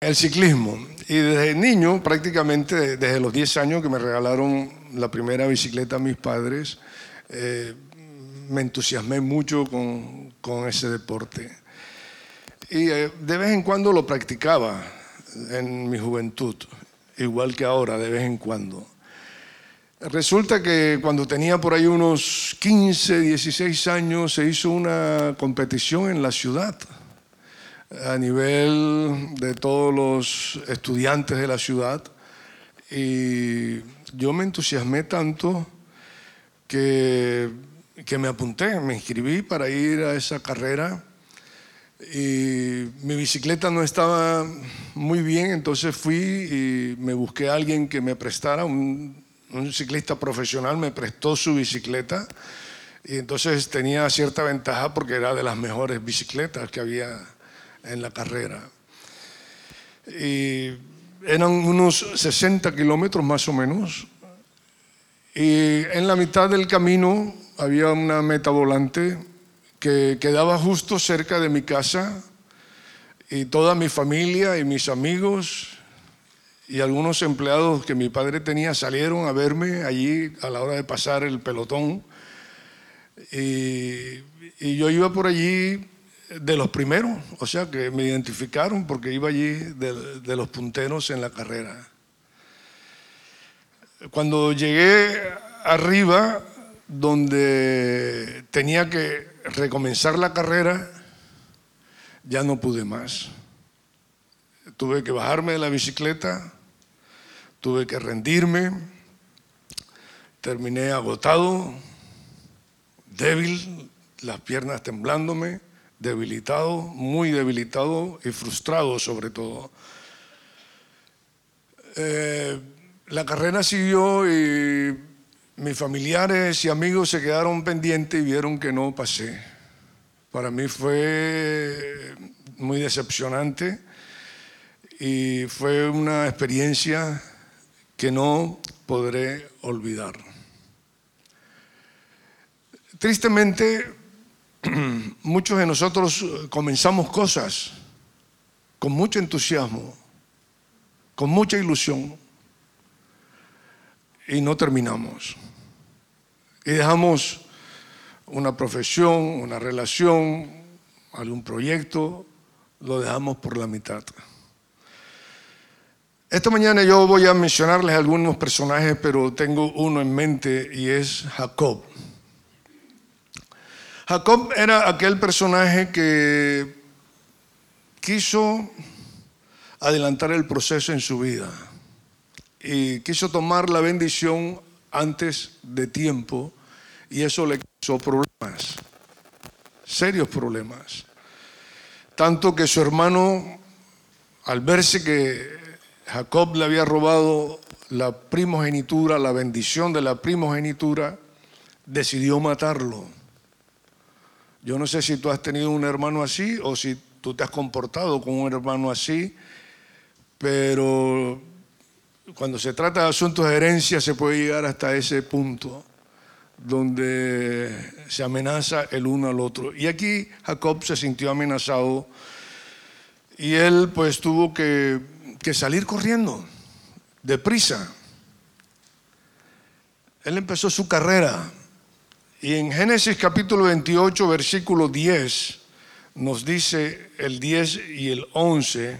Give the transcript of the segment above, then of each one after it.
el ciclismo. Y desde niño, prácticamente desde los 10 años que me regalaron la primera bicicleta a mis padres, eh, me entusiasmé mucho con, con ese deporte. Y eh, de vez en cuando lo practicaba en mi juventud, igual que ahora, de vez en cuando. Resulta que cuando tenía por ahí unos 15, 16 años, se hizo una competición en la ciudad a nivel de todos los estudiantes de la ciudad. Y yo me entusiasmé tanto que, que me apunté, me inscribí para ir a esa carrera. Y mi bicicleta no estaba muy bien, entonces fui y me busqué a alguien que me prestara, un, un ciclista profesional me prestó su bicicleta. Y entonces tenía cierta ventaja porque era de las mejores bicicletas que había en la carrera. Y eran unos 60 kilómetros más o menos. Y en la mitad del camino había una meta volante que quedaba justo cerca de mi casa y toda mi familia y mis amigos y algunos empleados que mi padre tenía salieron a verme allí a la hora de pasar el pelotón. Y, y yo iba por allí de los primeros, o sea que me identificaron porque iba allí de, los punteros en la carrera. Cuando llegué arriba, donde tenía que recomenzar la carrera, ya no pude más. Tuve que bajarme de la bicicleta, tuve que rendirme, terminé agotado, débil, las piernas temblándome debilitado, muy debilitado y frustrado sobre todo. Eh, la carrera siguió y mis familiares y amigos se quedaron pendientes y vieron que no pasé. Para mí fue muy decepcionante y fue una experiencia que no podré olvidar. Tristemente, muchos de nosotros eh, comenzamos cosas con mucho entusiasmo, con mucha ilusión, y no terminamos. Y dejamos una profesión, una relación, algún proyecto, lo dejamos por la mitad. Esta mañana yo voy a mencionarles algunos personajes, pero tengo uno en mente y es Jacob. Jacob era aquel personaje que quiso adelantar el proceso en su vida y quiso tomar la bendición antes de tiempo y eso le causó problemas, serios problemas. Tanto que su hermano, al verse que Jacob le había robado la primogenitura, la bendición de la primogenitura, decidió matarlo yo no sé si tú has tenido un hermano así o si tú te has comportado con un hermano así, pero cuando se trata de asuntos de herencia se puede llegar hasta ese punto donde se amenaza el uno al otro. Y aquí Jacob se sintió amenazado y él pues tuvo que, que salir corriendo, deprisa. Él empezó su carrera y en Génesis capítulo 28, versículo 10, nos dice el 10 y el 11,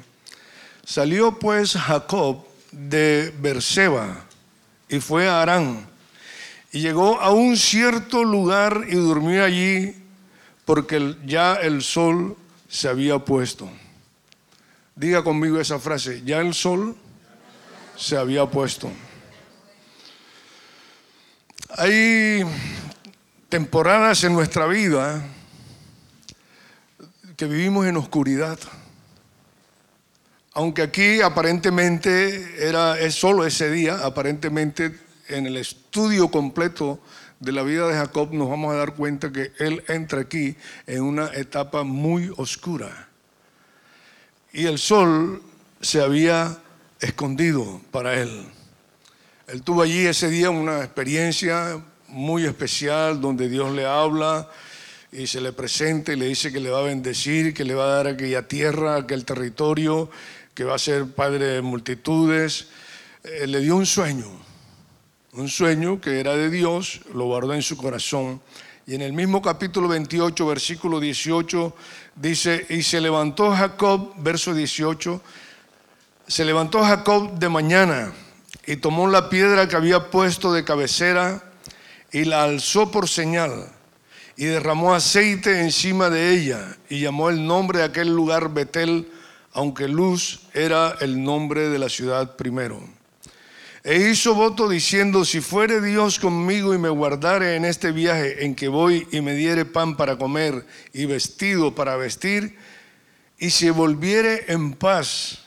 salió pues Jacob de Berseba y fue a Arán y llegó a un cierto lugar y durmió allí porque ya el sol se había puesto. Diga conmigo esa frase, ya el sol se había puesto. Hay temporadas en nuestra vida que vivimos en oscuridad. Aunque aquí aparentemente era es solo ese día, aparentemente en el estudio completo de la vida de Jacob nos vamos a dar cuenta que él entra aquí en una etapa muy oscura. Y el sol se había escondido para él. Él tuvo allí ese día una experiencia muy especial donde Dios le habla y se le presenta y le dice que le va a bendecir, que le va a dar aquella tierra, aquel territorio, que va a ser padre de multitudes, eh, le dio un sueño, un sueño que era de Dios, lo guardó en su corazón. Y en el mismo capítulo 28, versículo 18, dice, y se levantó Jacob, verso 18, se levantó Jacob de mañana y tomó la piedra que había puesto de cabecera y la alzó por señal y derramó aceite encima de ella y llamó el nombre de aquel lugar Betel, aunque Luz era el nombre de la ciudad primero. E hizo voto diciendo, si fuere Dios conmigo y me guardare en este viaje en que voy y me diere pan para comer y vestido para vestir, y si volviere en paz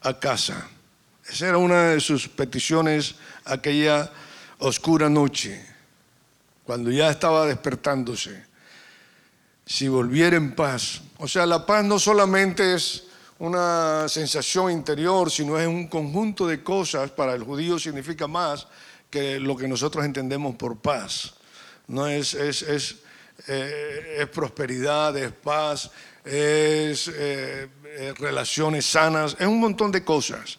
a casa. Esa era una de sus peticiones aquella oscura noche cuando ya estaba despertándose, si volviera en paz. O sea, la paz no solamente es una sensación interior, sino es un conjunto de cosas, para el judío significa más que lo que nosotros entendemos por paz. No es, es, es, eh, prosperidad, es paz, es eh, relaciones sanas, es un montón de cosas.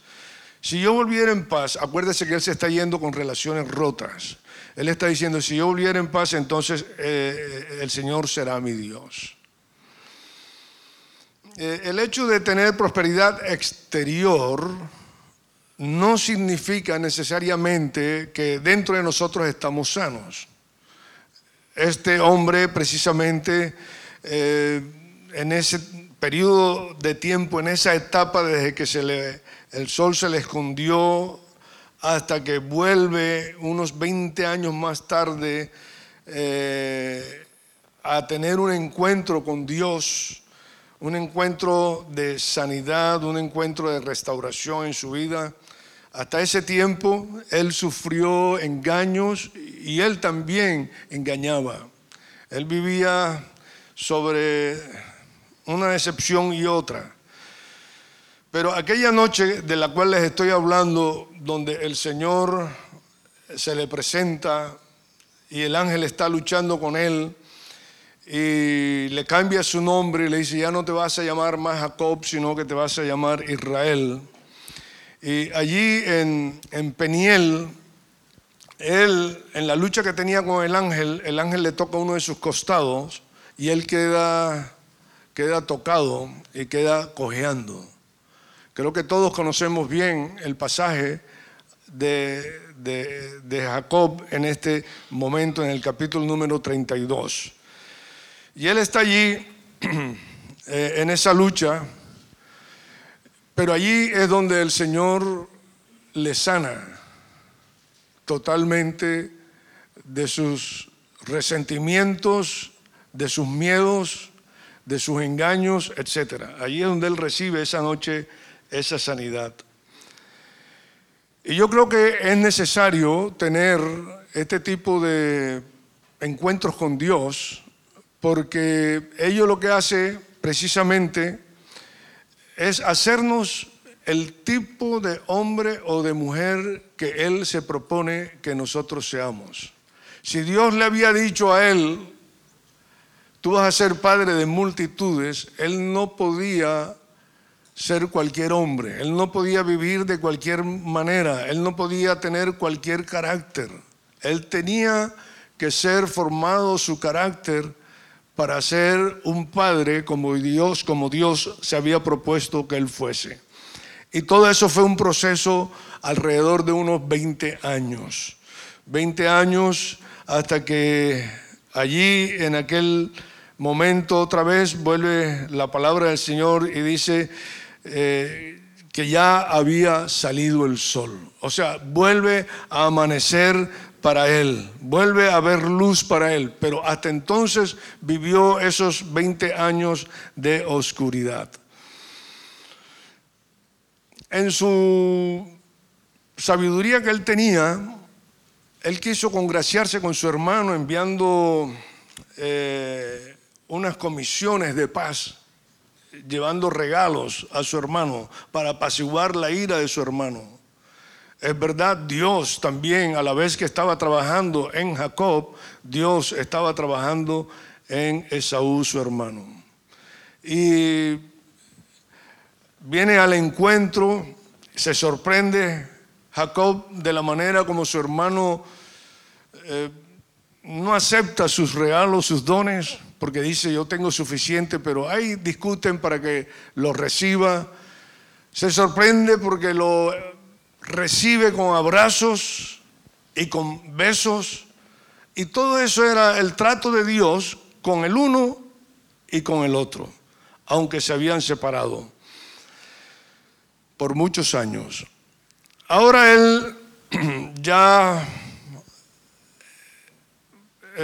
Si yo volviera en paz, acuérdese que él se está yendo con relaciones rotas. Él está diciendo, si yo volviera en paz, entonces eh, el Señor será mi Dios. Eh, el hecho de tener prosperidad exterior no significa necesariamente que dentro de nosotros estamos sanos. Este hombre precisamente eh, en ese periodo de tiempo, en esa etapa desde que se le, el sol se le escondió hasta que vuelve unos 20 años más tarde eh, a tener un encuentro con Dios, un encuentro de sanidad, un encuentro de restauración en su vida. Hasta ese tiempo él sufrió engaños y él también engañaba. Él vivía sobre una decepción y otra. Pero aquella noche de la cual les estoy hablando, donde el Señor se le presenta y el ángel está luchando con él y le cambia su nombre y le dice, ya no te vas a llamar más Jacob, sino que te vas a llamar Israel. Y allí en, en Peniel, él, en la lucha que tenía con el ángel, el ángel le toca uno de sus costados y él queda, queda tocado y queda cojeando. Creo que todos conocemos bien el pasaje de, de, Jacob en este momento, en el capítulo número 32. Y él está allí eh, en esa lucha, pero allí es donde el Señor le sana totalmente de sus resentimientos, de sus miedos, de sus engaños, etc. Allí es donde él recibe esa noche esa sanidad. Y yo creo que es necesario tener este tipo de encuentros con Dios, porque ello lo que hace precisamente es hacernos el tipo de hombre o de mujer que Él se propone que nosotros seamos. Si Dios le había dicho a Él, tú vas a ser padre de multitudes, Él no podía ser cualquier hombre, él no podía vivir de cualquier manera, él no podía tener cualquier carácter, él tenía que ser formado su carácter para ser un padre como Dios, como Dios se había propuesto que él fuese. Y todo eso fue un proceso alrededor de unos 20 años. 20 años hasta que allí en aquel momento otra vez vuelve la palabra del Señor y dice, eh, que ya había salido el sol. O sea, vuelve a amanecer para él, vuelve a haber luz para él, pero hasta entonces vivió esos 20 años de oscuridad. En su sabiduría que él tenía, él quiso congraciarse con su hermano enviando eh, unas comisiones de paz llevando regalos a su hermano para apaciguar la ira de su hermano. Es verdad, Dios también, a la vez que estaba trabajando en Jacob, Dios estaba trabajando en Esaú, su hermano. Y viene al encuentro, se sorprende Jacob de la manera como su hermano eh, no acepta sus regalos, sus dones, porque dice yo tengo suficiente, pero ahí discuten para que lo reciba. Se sorprende porque lo recibe con abrazos y con besos. Y todo eso era el trato de Dios con el uno y con el otro, aunque se habían separado por muchos años. Ahora él ya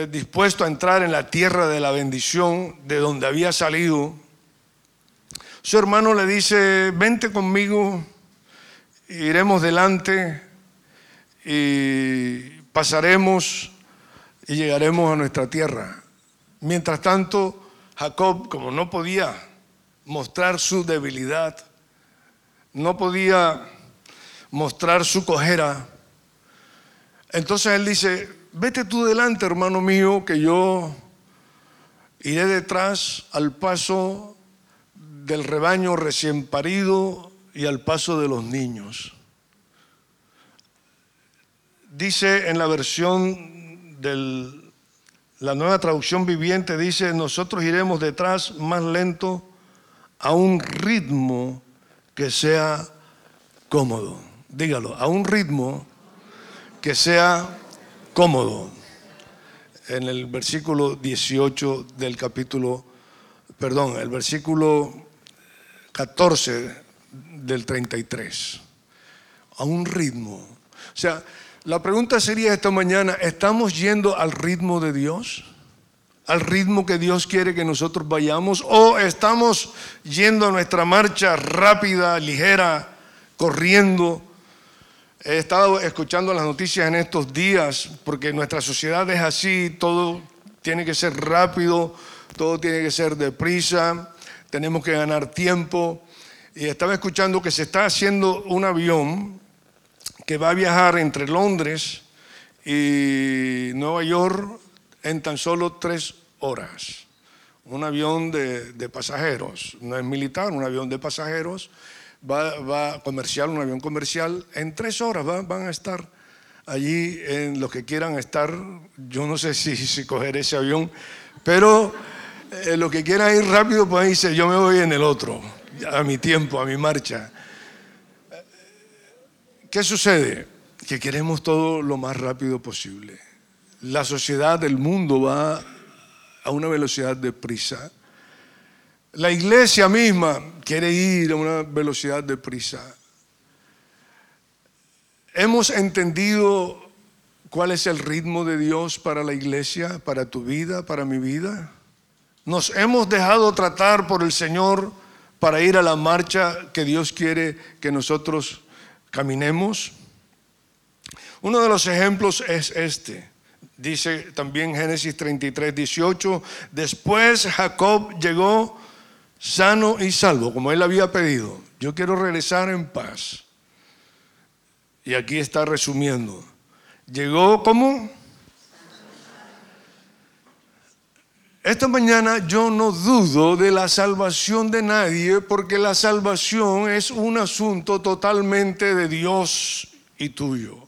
dispuesto a entrar en la tierra de la bendición de donde había salido, su hermano le dice, vente conmigo, iremos delante y pasaremos y llegaremos a nuestra tierra. Mientras tanto, Jacob, como no podía mostrar su debilidad, no podía mostrar su cojera, entonces él dice, vete tú delante, hermano mío, que yo iré detrás al paso del rebaño recién parido y al paso de los niños. Dice en la versión de la nueva traducción viviente, dice, nosotros iremos detrás más lento a un ritmo que sea cómodo. Dígalo, a un ritmo que sea cómodo. En el versículo 18 del capítulo, perdón, el versículo 14 del 33. A un ritmo. O sea, la pregunta sería esta mañana, ¿estamos yendo al ritmo de Dios? al ritmo que Dios quiere que nosotros vayamos o estamos yendo a nuestra marcha rápida, ligera, corriendo. He estado escuchando las noticias en estos días porque nuestra sociedad es así, todo tiene que ser rápido, todo tiene que ser deprisa, tenemos que ganar tiempo. Y estaba escuchando que se está haciendo un avión que va a viajar entre Londres y Nueva York en tan solo tres horas. Un avión de, pasajeros, no es militar, un avión de pasajeros, va, va comercial, un avión comercial, en tres horas van a estar allí en los que quieran estar. Yo no sé si, si coger ese avión, pero eh, los que quieran ir rápido pueden irse, yo me voy en el otro, a mi tiempo, a mi marcha. ¿Qué sucede? Que queremos todo lo más rápido posible la sociedad, el mundo va a una velocidad de prisa. La iglesia misma quiere ir a una velocidad de prisa. Hemos entendido cuál es el ritmo de Dios para la iglesia, para tu vida, para mi vida. Nos hemos dejado tratar por el Señor para ir a la marcha que Dios quiere que nosotros caminemos. Uno de los ejemplos es este. Dice también Génesis 33, 18, después Jacob llegó sano y salvo, como él había pedido. Yo quiero regresar en paz. Y aquí está resumiendo. Llegó como... Esta mañana yo no dudo de la salvación de nadie porque la salvación es un asunto totalmente de Dios y tuyo.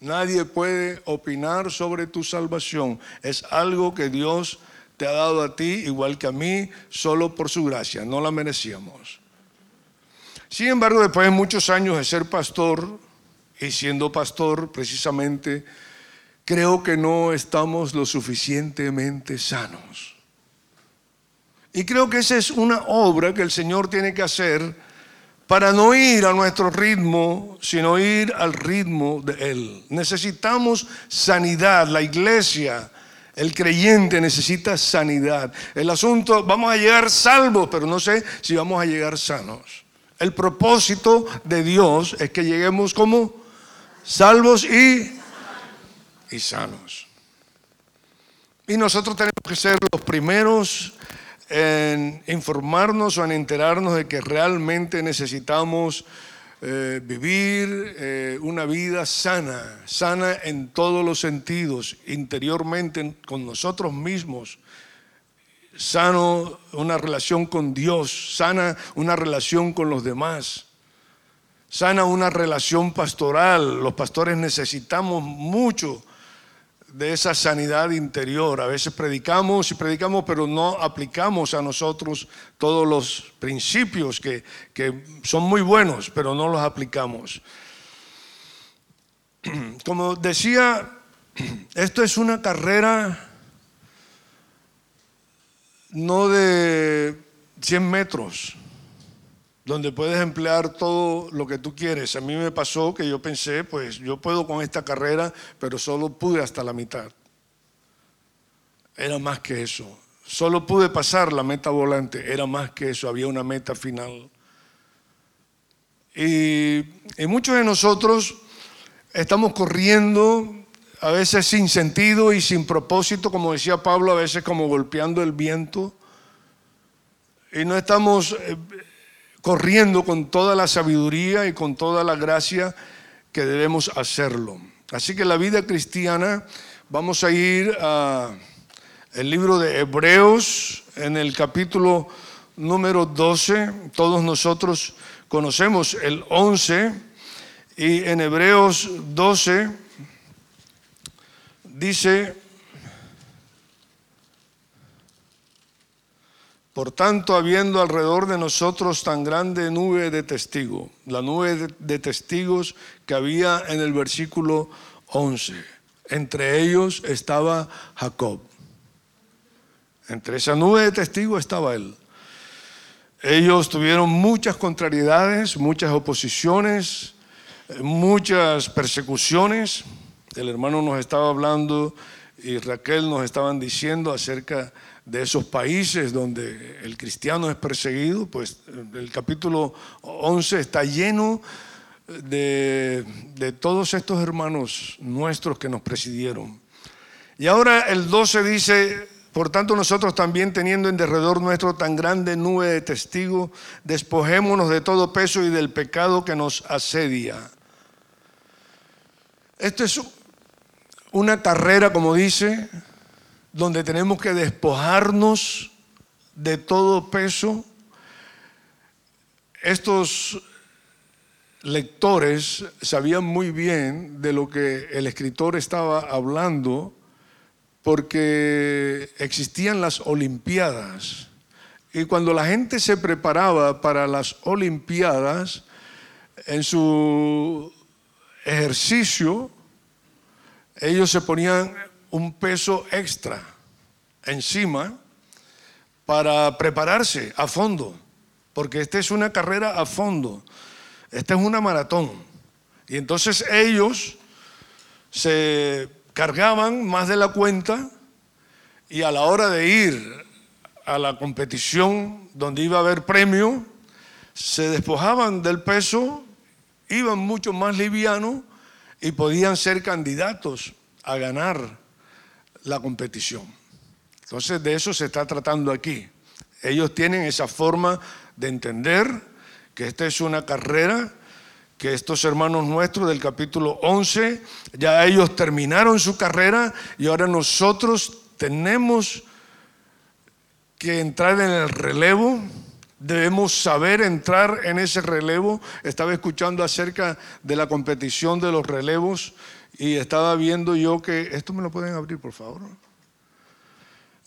Nadie puede opinar sobre tu salvación. Es algo que Dios te ha dado a ti, igual que a mí, solo por su gracia. No la merecíamos. Sin embargo, después de muchos años de ser pastor, y siendo pastor precisamente, creo que no estamos lo suficientemente sanos. Y creo que esa es una obra que el Señor tiene que hacer para no ir a nuestro ritmo, sino ir al ritmo de Él. Necesitamos sanidad, la iglesia, el creyente necesita sanidad. El asunto, vamos a llegar salvos, pero no sé si vamos a llegar sanos. El propósito de Dios es que lleguemos como salvos y, y sanos. Y nosotros tenemos que ser los primeros en informarnos o en enterarnos de que realmente necesitamos eh, vivir eh, una vida sana, sana en todos los sentidos, interiormente con nosotros mismos, sano una relación con Dios, sana una relación con los demás, sana una relación pastoral. Los pastores necesitamos mucho de esa sanidad interior. A veces predicamos y predicamos, pero no aplicamos a nosotros todos los principios que, que son muy buenos, pero no los aplicamos. Como decía, esto es una carrera no de 100 metros, donde puedes emplear todo lo que tú quieres. A mí me pasó que yo pensé, pues yo puedo con esta carrera, pero solo pude hasta la mitad. Era más que eso. Solo pude pasar la meta volante, era más que eso, había una meta final. Y, muchos de nosotros estamos corriendo a veces sin sentido y sin propósito, como decía Pablo, a veces como golpeando el viento. Y no estamos eh, corriendo con toda la sabiduría y con toda la gracia que debemos hacerlo. Así que la vida cristiana, vamos a ir al libro de Hebreos en el capítulo número 12. Todos nosotros conocemos el 11 y en Hebreos 12 dice, por tanto, habiendo alrededor de nosotros tan grande nube de testigos, la nube de testigos que había en el versículo 11, entre ellos estaba Jacob. Entre esa nube de testigos estaba él. Ellos tuvieron muchas contrariedades, muchas oposiciones, muchas persecuciones. El hermano nos estaba hablando y Raquel nos estaban diciendo acerca de esos países donde el cristiano es perseguido, pues el capítulo 11 está lleno de, de, todos estos hermanos nuestros que nos presidieron. Y ahora el 12 dice, por tanto nosotros también teniendo en derredor nuestro tan grande nube de testigos, despojémonos de todo peso y del pecado que nos asedia. Esto es una carrera, como dice, donde tenemos que despojarnos de todo peso. Estos lectores sabían muy bien de lo que el escritor estaba hablando porque existían las Olimpiadas. Y cuando la gente se preparaba para las Olimpiadas, en su ejercicio, ellos se ponían un peso extra encima para prepararse a fondo, porque esta es una carrera a fondo, esta es una maratón. Y entonces ellos se cargaban más de la cuenta y a la hora de ir a la competición donde iba a haber premio, se despojaban del peso, iban mucho más livianos y podían ser candidatos a ganar la competición. Entonces de eso se está tratando aquí. Ellos tienen esa forma de entender que esta es una carrera, que estos hermanos nuestros del capítulo 11, ya ellos terminaron su carrera y ahora nosotros tenemos que entrar en el relevo Debemos saber entrar en ese relevo. Estaba escuchando acerca de la competición de los relevos y estaba viendo yo que, esto me lo pueden abrir por favor.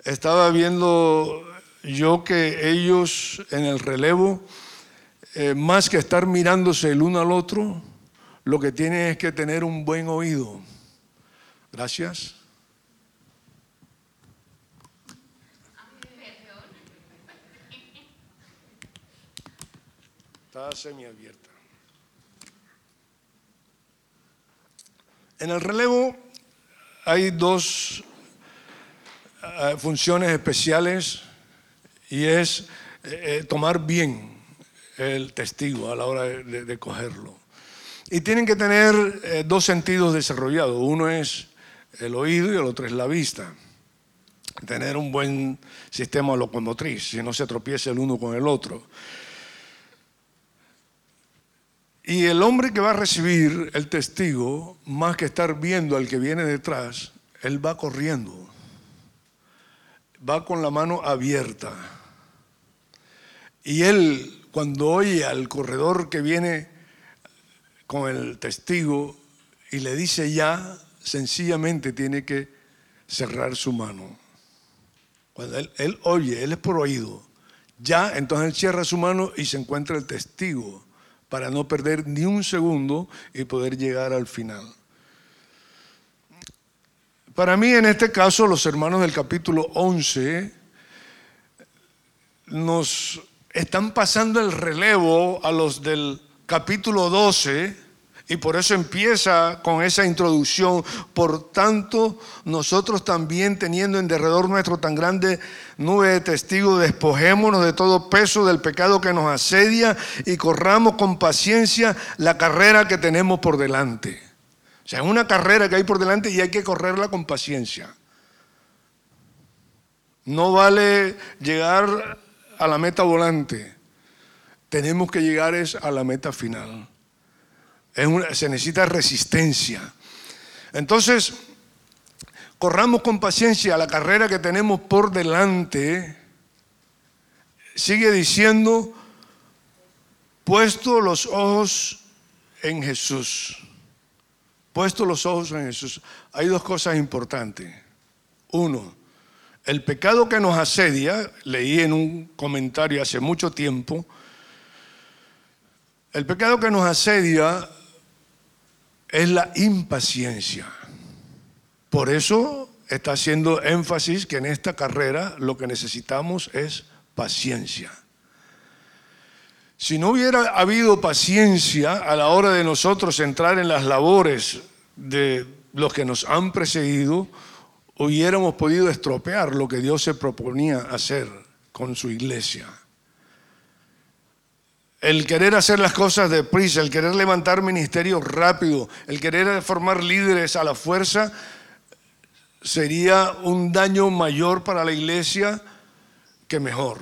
Estaba viendo yo que ellos en el relevo, eh, más que estar mirándose el uno al otro, lo que tienen es que tener un buen oído. Gracias. Semiabierta. En el relevo hay dos eh, funciones especiales y es eh, eh, tomar bien el testigo a la hora de, cogerlo. Y tienen que tener dos sentidos desarrollados. Uno es el oído y el otro es la vista. Tener un buen sistema locomotriz, si no se tropieza el uno con el otro. Y el hombre que va a recibir el testigo, más que estar viendo al que viene detrás, él va corriendo. va con la mano abierta. Y él, cuando oye al corredor que viene con el testigo y le dice ya, sencillamente tiene que cerrar su mano. Cuando él, él oye, él es por oído. Ya, entonces él cierra su mano y se encuentra el testigo para no perder ni un segundo y poder llegar al final. Para mí, en este caso, los hermanos del capítulo 11 nos están pasando el relevo a los del capítulo 12 y por eso empieza con esa introducción. Por tanto, nosotros también teniendo en derredor nuestro tan grande nube de testigos, despojémonos de todo peso del pecado que nos asedia y corramos con paciencia la carrera que tenemos por delante. O sea, es una carrera que hay por delante y hay que correrla con paciencia. No vale llegar a la meta volante. Tenemos que llegar es a la meta final se necesita resistencia. Entonces, corramos con paciencia la carrera que tenemos por delante. Sigue diciendo, puesto los ojos en Jesús. Puesto los ojos en Jesús. Hay dos cosas importantes. Uno, el pecado que nos asedia, leí en un comentario hace mucho tiempo, el pecado que nos asedia es la impaciencia. Por eso está haciendo énfasis que en esta carrera lo que necesitamos es paciencia. Si no hubiera habido paciencia a la hora de nosotros entrar en las labores de los que nos han precedido, hubiéramos podido estropear lo que Dios se proponía hacer con su iglesia. El querer hacer las cosas deprisa, el querer levantar ministerios rápido, el querer formar líderes a la fuerza, sería un daño mayor para la iglesia que mejor.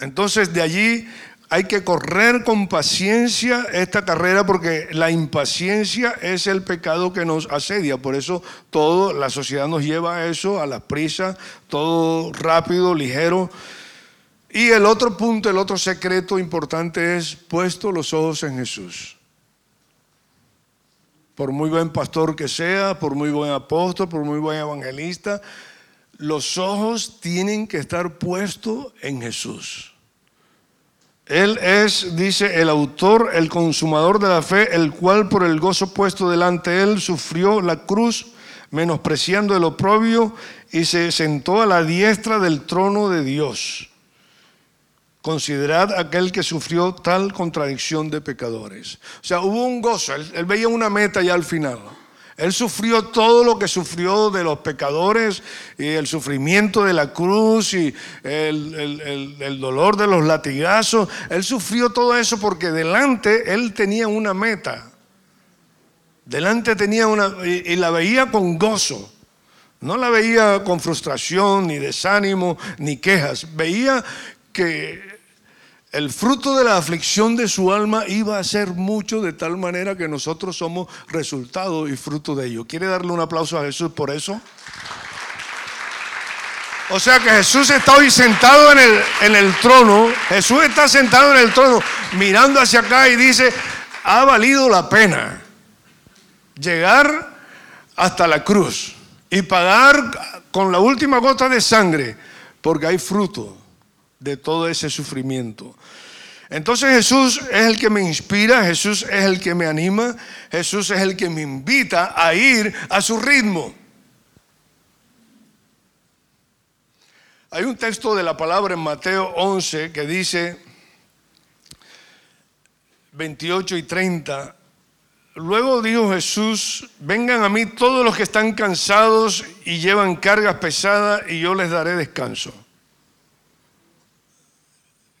Entonces de allí hay que correr con paciencia esta carrera porque la impaciencia es el pecado que nos asedia. Por eso todo, la sociedad nos lleva a eso, a la prisa, todo rápido, ligero. Y el otro punto, el otro secreto importante es puesto los ojos en Jesús. Por muy buen pastor que sea, por muy buen apóstol, por muy buen evangelista, los ojos tienen que estar puestos en Jesús. Él es, dice el autor, el consumador de la fe, el cual por el gozo puesto delante de él sufrió la cruz, menospreciando el oprobio, y se sentó a la diestra del trono de Dios. Considerad aquel que sufrió tal contradicción de pecadores. O sea, hubo un gozo, él, veía una meta ya al final. Él sufrió todo lo que sufrió de los pecadores y el sufrimiento de la cruz y el, dolor de los latigazos. Él sufrió todo eso porque delante él tenía una meta. Delante tenía una y la veía con gozo. No la veía con frustración, ni desánimo, ni quejas. Veía que el fruto de la aflicción de su alma iba a ser mucho de tal manera que nosotros somos resultado y fruto de ello. ¿Quiere darle un aplauso a Jesús por eso? O sea que Jesús está hoy sentado en el, en el trono, Jesús está sentado en el trono mirando hacia acá y dice, ha valido la pena llegar hasta la cruz y pagar con la última gota de sangre, porque hay fruto de todo ese sufrimiento. Entonces Jesús es el que me inspira, Jesús es el que me anima, Jesús es el que me invita a ir a su ritmo. Hay un texto de la palabra en Mateo 11 que dice 28 y 30. Luego dijo Jesús, vengan a mí todos los que están cansados y llevan cargas pesadas y yo les daré descanso.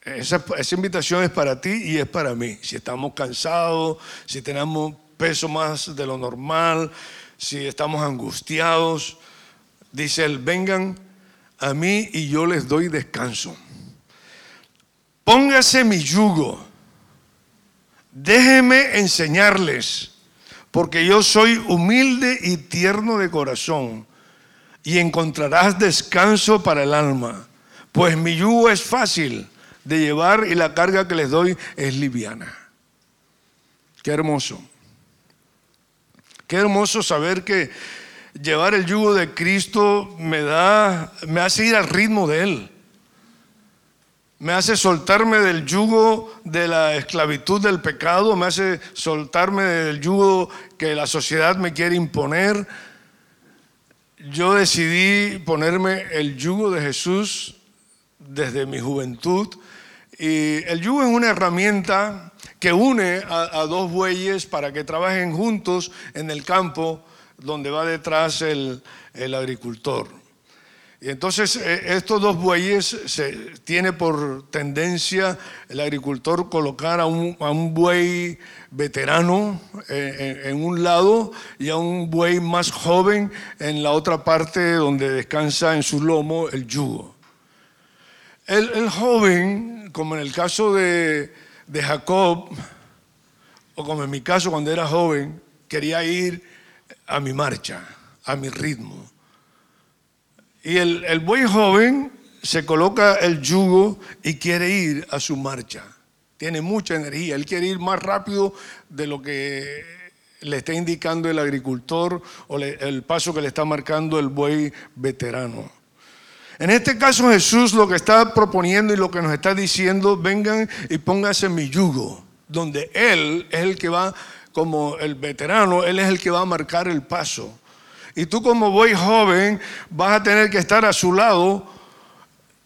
Esa, invitación es para ti y es para mí. Si estamos cansados, si tenemos peso más de lo normal, si estamos angustiados, dice él, vengan a mí y yo les doy descanso. Póngase mi yugo, déjeme enseñarles, porque yo soy humilde y tierno de corazón, y encontrarás descanso para el alma, pues mi yugo es fácil de llevar y la carga que les doy es liviana. Qué hermoso. Qué hermoso saber que llevar el yugo de Cristo me da me hace ir al ritmo de él. Me hace soltarme del yugo de la esclavitud del pecado, me hace soltarme del yugo que la sociedad me quiere imponer. Yo decidí ponerme el yugo de Jesús desde mi juventud. Y el yugo es una herramienta que une a, dos bueyes para que trabajen juntos en el campo donde va detrás el, el agricultor. Y entonces eh, estos dos bueyes se tiene por tendencia el agricultor colocar a un, buey veterano eh, en, un lado y a un buey más joven en la otra parte donde descansa en su lomo el yugo. El, joven, como en el caso de, Jacob, o como en mi caso cuando era joven, quería ir a mi marcha, a mi ritmo. Y el, el buey joven se coloca el yugo y quiere ir a su marcha. Tiene mucha energía. Él quiere ir más rápido de lo que le está indicando el agricultor o el paso que le está marcando el buey veterano. En este caso Jesús lo que está proponiendo y lo que nos está diciendo, vengan y pónganse mi yugo, donde Él es el que va como el veterano, Él es el que va a marcar el paso. Y tú como buey joven vas a tener que estar a su lado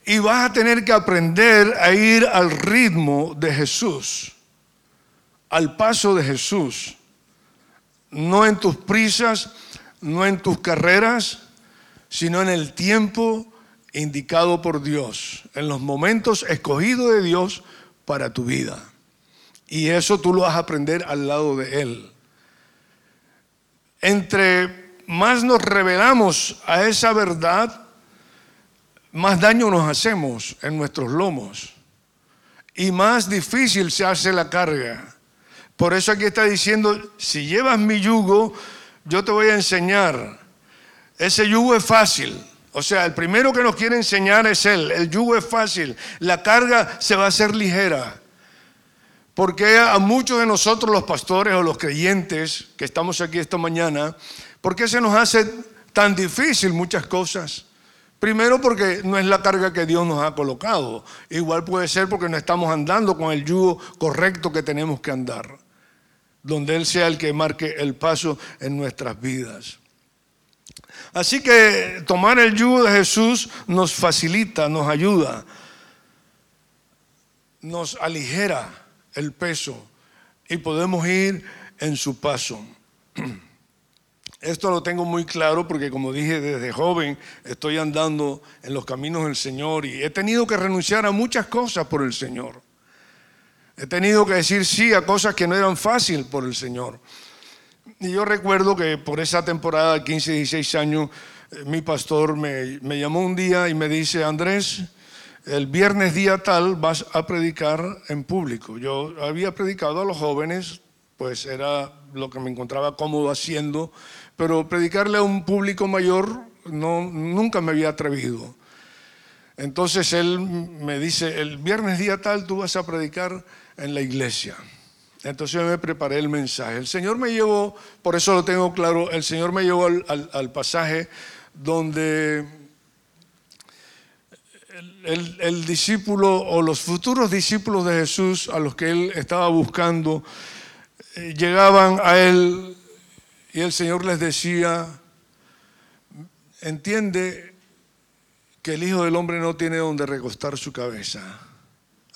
y vas a tener que aprender a ir al ritmo de Jesús, al paso de Jesús. No en tus prisas, no en tus carreras, sino en el tiempo indicado por Dios, en los momentos escogidos de Dios para tu vida. Y eso tú lo vas a aprender al lado de Él. Entre más nos revelamos a esa verdad, más daño nos hacemos en nuestros lomos y más difícil se hace la carga. Por eso aquí está diciendo, si llevas mi yugo, yo te voy a enseñar. Ese yugo es fácil. O sea, el primero que nos quiere enseñar es Él. El yugo es fácil. La carga se va a hacer ligera. Porque a muchos de nosotros los pastores o los creyentes que estamos aquí esta mañana, ¿Por qué se nos hace tan difícil muchas cosas? Primero porque no es la carga que Dios nos ha colocado. Igual puede ser porque no estamos andando con el yugo correcto que tenemos que andar. Donde Él sea el que marque el paso en nuestras vidas. Así que tomar el yugo de Jesús nos facilita, nos ayuda, nos aligera el peso y podemos ir en su paso. Esto lo tengo muy claro porque como dije desde joven estoy andando en los caminos del Señor y he tenido que renunciar a muchas cosas por el Señor. He tenido que decir sí a cosas que no eran fáciles por el Señor. Y yo recuerdo que por esa temporada, 15, 16 años, eh, mi pastor me, llamó un día y me dice, Andrés, el viernes día tal vas a predicar en público. Yo había predicado a los jóvenes, pues era lo que me encontraba cómodo haciendo pero predicarle a un público mayor no, nunca me había atrevido. Entonces él me dice, el viernes día tal tú vas a predicar en la iglesia. Entonces yo me preparé el mensaje. El Señor me llevó, por eso lo tengo claro, el Señor me llevó al, pasaje donde el, discípulo o los futuros discípulos de Jesús a los que él estaba buscando eh, llegaban a él y el Señor les decía, entiende que el Hijo del Hombre no tiene donde recostar su cabeza.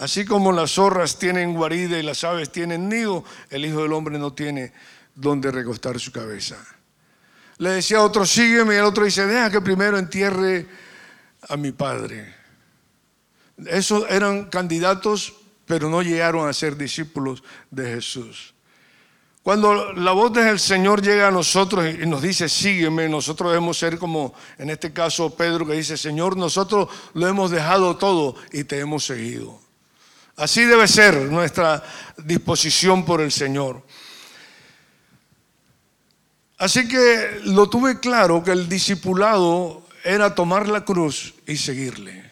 Así como las zorras tienen guarida y las aves tienen nido, el Hijo del Hombre no tiene donde recostar su cabeza. Le decía a otro, sígueme, y el otro dice, deja que primero entierre a mi padre. Esos eran candidatos, pero no llegaron a ser discípulos de Jesús. Cuando la voz del Señor llega a nosotros y nos dice, sígueme, nosotros debemos ser como en este caso Pedro que dice, Señor, nosotros lo hemos dejado todo y te hemos seguido. Así debe ser nuestra disposición por el Señor. Así que lo tuve claro que el discipulado era tomar la cruz y seguirle.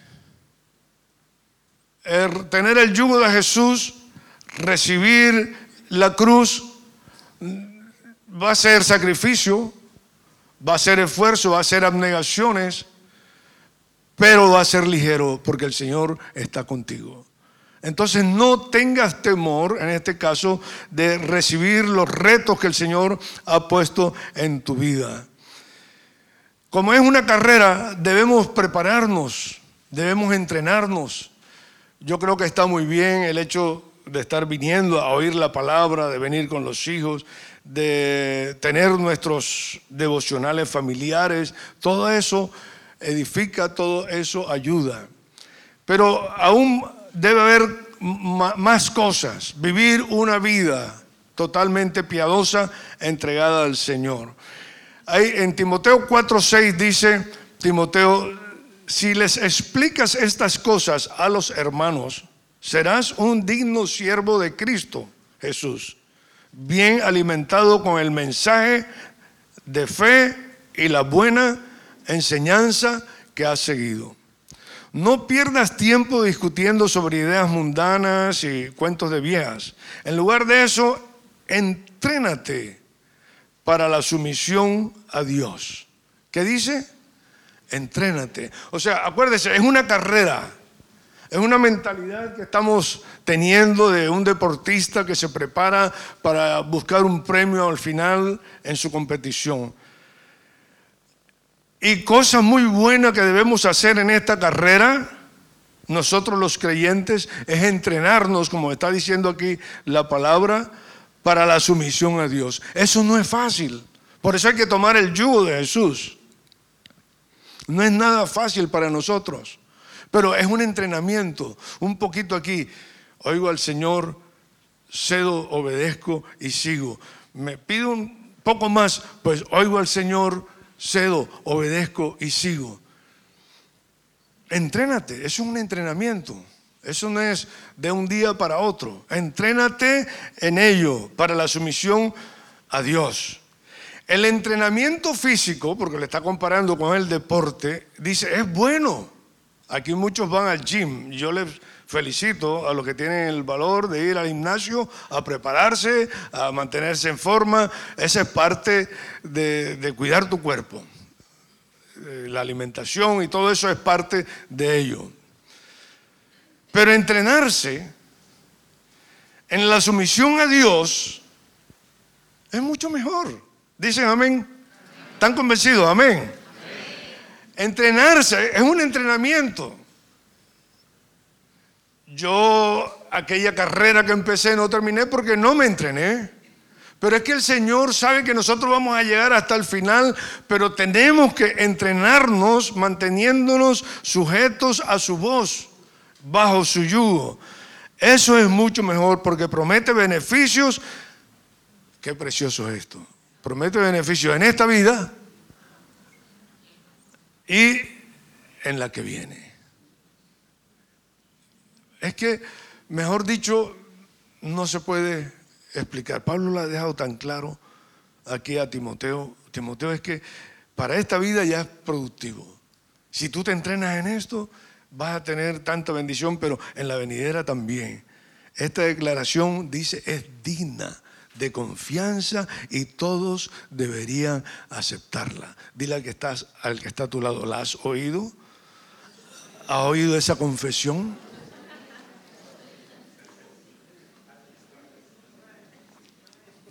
Er, tener el yugo de Jesús, recibir la cruz, va a ser sacrificio, va a ser esfuerzo, va a ser abnegaciones, pero va a ser ligero porque el Señor está contigo. Entonces no tengas temor, en este caso, de recibir los retos que el Señor ha puesto en tu vida. Como es una carrera, debemos prepararnos, debemos entrenarnos. Yo creo que está muy bien el hecho de estar viniendo a oír la palabra, de venir con los hijos, de tener nuestros devocionales familiares. Todo eso edifica, todo eso ayuda. Pero aún debe haber más cosas. Vivir una vida totalmente piadosa, entregada al Señor. Ahí en Timoteo 4:6 dice, Timoteo, si les explicas estas cosas a los hermanos, serás un digno siervo de Cristo Jesús, bien alimentado con el mensaje de fe y la buena enseñanza que has seguido. No pierdas tiempo discutiendo sobre ideas mundanas y cuentos de viejas. En lugar de eso, entrénate para la sumisión a Dios. ¿Qué dice? Entrénate. O sea, acuérdese, es una carrera. Es una mentalidad que estamos teniendo de un deportista que se prepara para buscar un premio al final en su competición. Y cosa muy buena que debemos hacer en esta carrera, nosotros los creyentes, es entrenarnos, como está diciendo aquí la palabra, para la sumisión a Dios. Eso no es fácil. Por eso hay que tomar el yugo de Jesús. No es nada fácil para nosotros, pero es un entrenamiento. Un poquito aquí, oigo al Señor, cedo, obedezco y sigo. Me pido un poco más, pues oigo al Señor, cedo, obedezco y sigo. Entrénate, eso es un entrenamiento. Eso no es de un día para otro. Entrénate en ello para la sumisión a Dios. El entrenamiento físico, porque le está comparando con el deporte, dice, es bueno. Aquí muchos van al gym. Yo les felicito a los que tienen el valor de ir al gimnasio a prepararse, a mantenerse en forma. Esa es parte de, cuidar tu cuerpo. Eh, la alimentación y todo eso es parte de ello. Pero entrenarse en la sumisión a Dios es mucho mejor. Dicen amén. ¿Están convencidos? Amén. Entrenarse es un entrenamiento. Yo aquella carrera que empecé no terminé porque no me entrené. Pero es que el Señor sabe que nosotros vamos a llegar hasta el final, pero tenemos que entrenarnos manteniéndonos sujetos a su voz, bajo su yugo. Eso es mucho mejor porque promete beneficios. Qué precioso es esto. Promete beneficios en esta vida y en la que viene. Es que, mejor dicho, no se puede explicar. Pablo lo ha dejado tan claro aquí a Timoteo. Timoteo es que para esta vida ya es productivo. Si tú te entrenas en esto, vas a tener tanta bendición, pero en la venidera también. Esta declaración dice es digna de confianza y todos deberían aceptarla. Dile al que, estás, al que está a tu lado, ¿la has oído? ¿Ha oído esa confesión?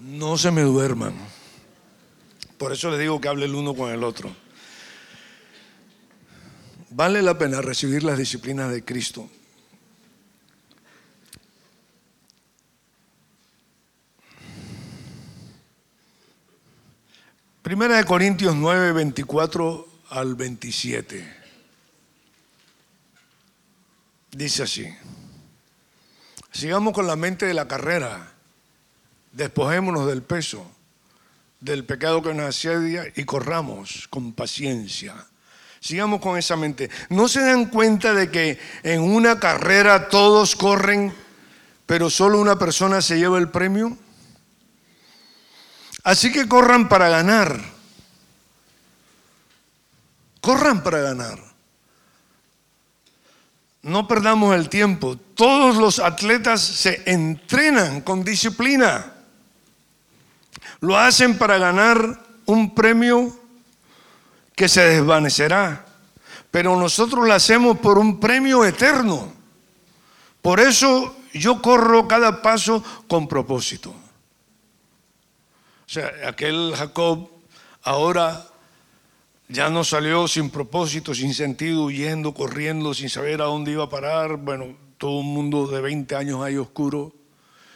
No se me duerman. Por eso les digo que hable el uno con el otro. Vale la pena recibir las disciplinas de Cristo. Primera de Corintios 9, 24 al 27. Dice así. Sigamos con la mente de la carrera Despojémonos del peso, del pecado que nos asedia y corramos con paciencia. Sigamos con esa mente. ¿No se dan cuenta de que en una carrera todos corren, pero solo una persona se lleva el premio? Así que corran para ganar. Corran para ganar. No perdamos el tiempo. Todos los atletas se entrenan con disciplina. Lo hacen para ganar un premio que se desvanecerá. Pero nosotros lo hacemos por un premio eterno. Por eso yo corro cada paso con propósito. O sea, aquel Jacob ahora ya no salió sin propósito, sin sentido, huyendo, corriendo, sin saber a dónde iba a parar. Bueno, todo un mundo de 20 años ahí oscuro.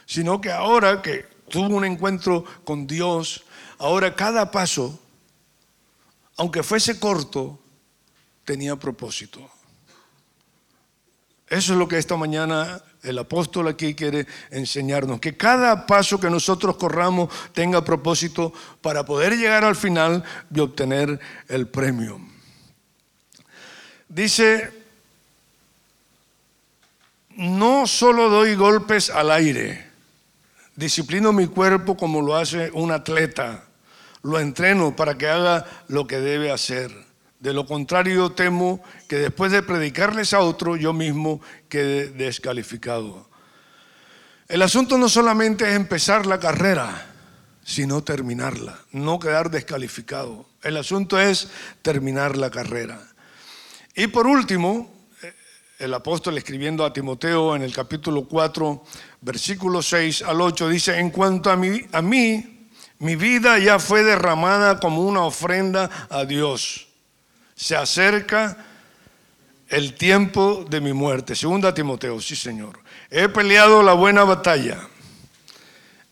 Sino que ahora que tuvo un encuentro con Dios, ahora cada paso, aunque fuese corto, tenía propósito. Eso es lo que esta mañana el apóstol aquí quiere enseñarnos, que cada paso que nosotros corramos tenga propósito para poder llegar al final y obtener el premio. Dice, no solo doy golpes al aire, disciplino mi cuerpo como lo hace un atleta, lo entreno para que haga lo que debe hacer. De lo contrario, temo que después de predicarles a otro, yo mismo quede descalificado. El asunto no solamente es empezar la carrera, sino terminarla, no quedar descalificado. El asunto es terminar la carrera. Y por último, el apóstol escribiendo a Timoteo en el capítulo 4, versículo 6 al 8, dice, en cuanto a mí, a mí mi vida ya fue derramada como una ofrenda a Dios se acerca el tiempo de mi muerte. Segunda Timoteo, sí Señor. He peleado la buena batalla.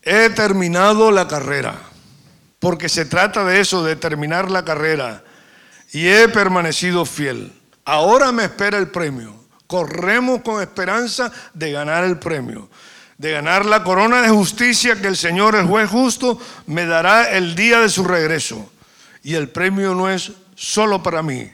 He terminado la carrera. Porque se trata de eso, de terminar la carrera. Y he permanecido fiel. Ahora me espera el premio. Corremos con esperanza de ganar el premio. De ganar la corona de justicia que el Señor, el juez justo, me dará el día de su regreso. Y el premio no es solo para mí,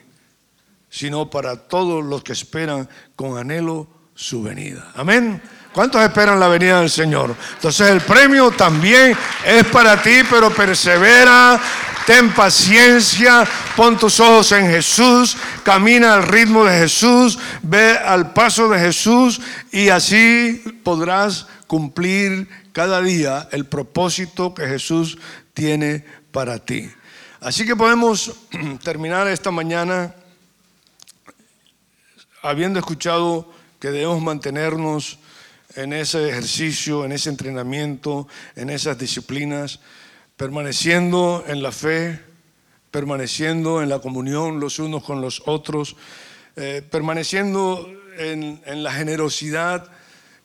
sino para todos los que esperan con anhelo su venida. Amén. ¿Cuántos esperan la venida del Señor? Entonces el premio también es para ti, pero persevera, ten paciencia, pon tus ojos en Jesús, camina al ritmo de Jesús, ve al paso de Jesús y así podrás cumplir cada día el propósito que Jesús tiene para ti. Así que podemos terminar esta mañana habiendo escuchado que debemos mantenernos en ese ejercicio, en ese entrenamiento, en esas disciplinas, permaneciendo en la fe, permaneciendo en la comunión los unos con los otros, eh, permaneciendo en, en la generosidad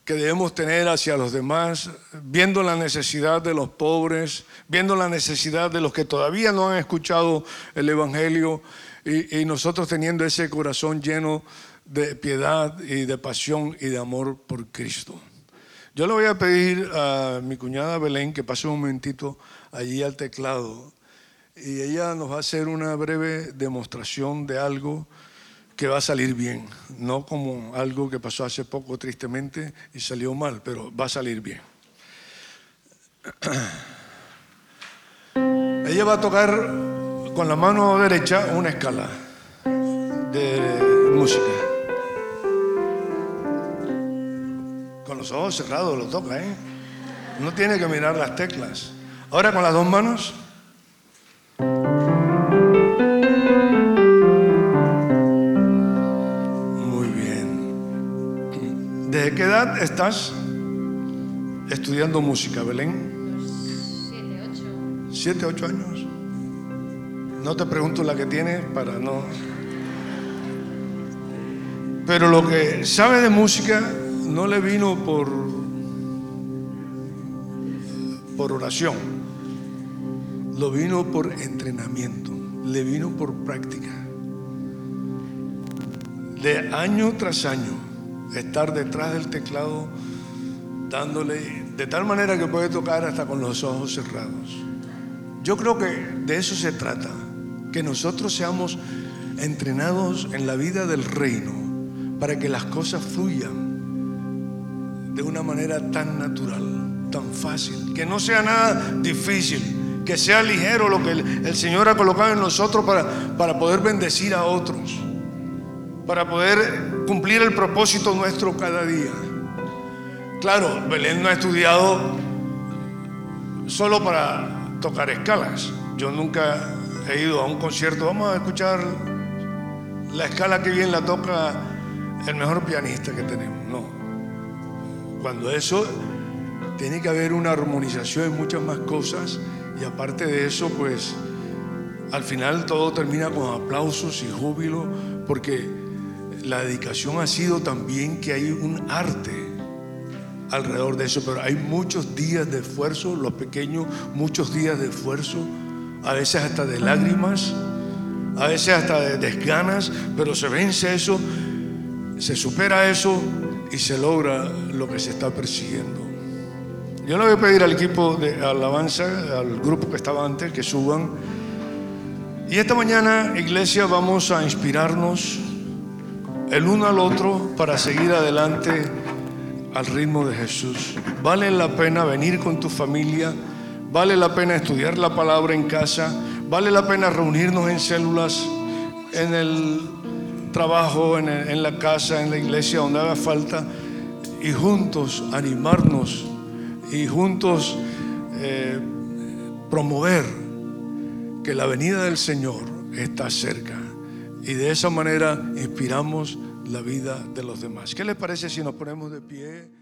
que debemos tener hacia los demás, viendo la necesidad de los pobres, viendo la necesidad de los que todavía no han escuchado el Evangelio y, nosotros teniendo ese corazón lleno de piedad y de pasión y de amor por Cristo. Yo le voy a pedir a mi cuñada Belén que pase un momentito allí al teclado y ella nos va a hacer una breve demostración de algo que va a salir bien, no como algo que pasó hace poco tristemente y salió mal, pero va a salir bien. Ella va a tocar con la mano derecha una escala de música. Los ojos cerrados lo toca, ¿eh? No tiene que mirar las teclas. Ahora con las dos manos. ¿De qué edad estás estudiando música, Belén? Siete, ocho. ¿Siete, ocho años? No te pregunto la que tienes para no... Pero lo que sabe de música no le vino por, por oración, lo vino por entrenamiento, le vino por práctica. De año tras año estar detrás del teclado dándole de tal manera que puede tocar hasta con los ojos cerrados. Yo creo que de eso se trata, que nosotros seamos entrenados en la vida del reino para que las cosas fluyan de una manera tan natural, tan fácil, que no sea nada difícil, que sea ligero lo que el, Señor ha colocado en nosotros para, para poder bendecir a otros, para poder cumplir el propósito nuestro cada día. Claro, Belén no ha estudiado solo para tocar escalas. Yo nunca he ido a un concierto, vamos a escuchar la escala que bien la toca el mejor pianista que tenemos. No. Cuando eso tiene que haber una armonización en muchas más cosas y aparte de eso, pues al final todo termina con aplausos y júbilo porque la dedicación ha sido también que hay un arte alrededor de eso, pero hay muchos días de esfuerzo, los pequeños, muchos días de esfuerzo, a veces hasta de lágrimas, a veces hasta de desganas, pero se vence eso, se supera eso y se logra lo que se está persiguiendo. Yo le voy a pedir al equipo de alabanza, al grupo que estaba antes, que suban. Y esta mañana, iglesia, vamos a inspirarnos el uno al otro para seguir adelante al ritmo de Jesús. Vale la pena venir con tu familia, vale la pena estudiar la palabra en casa, vale la pena reunirnos en células, en el trabajo, en, la casa, en la iglesia, donde haga falta, y juntos animarnos y juntos eh, promover que la venida del Señor está cerca. Y de esa manera inspiramos la vida de los demás. ¿Qué les parece si nos ponemos de pie?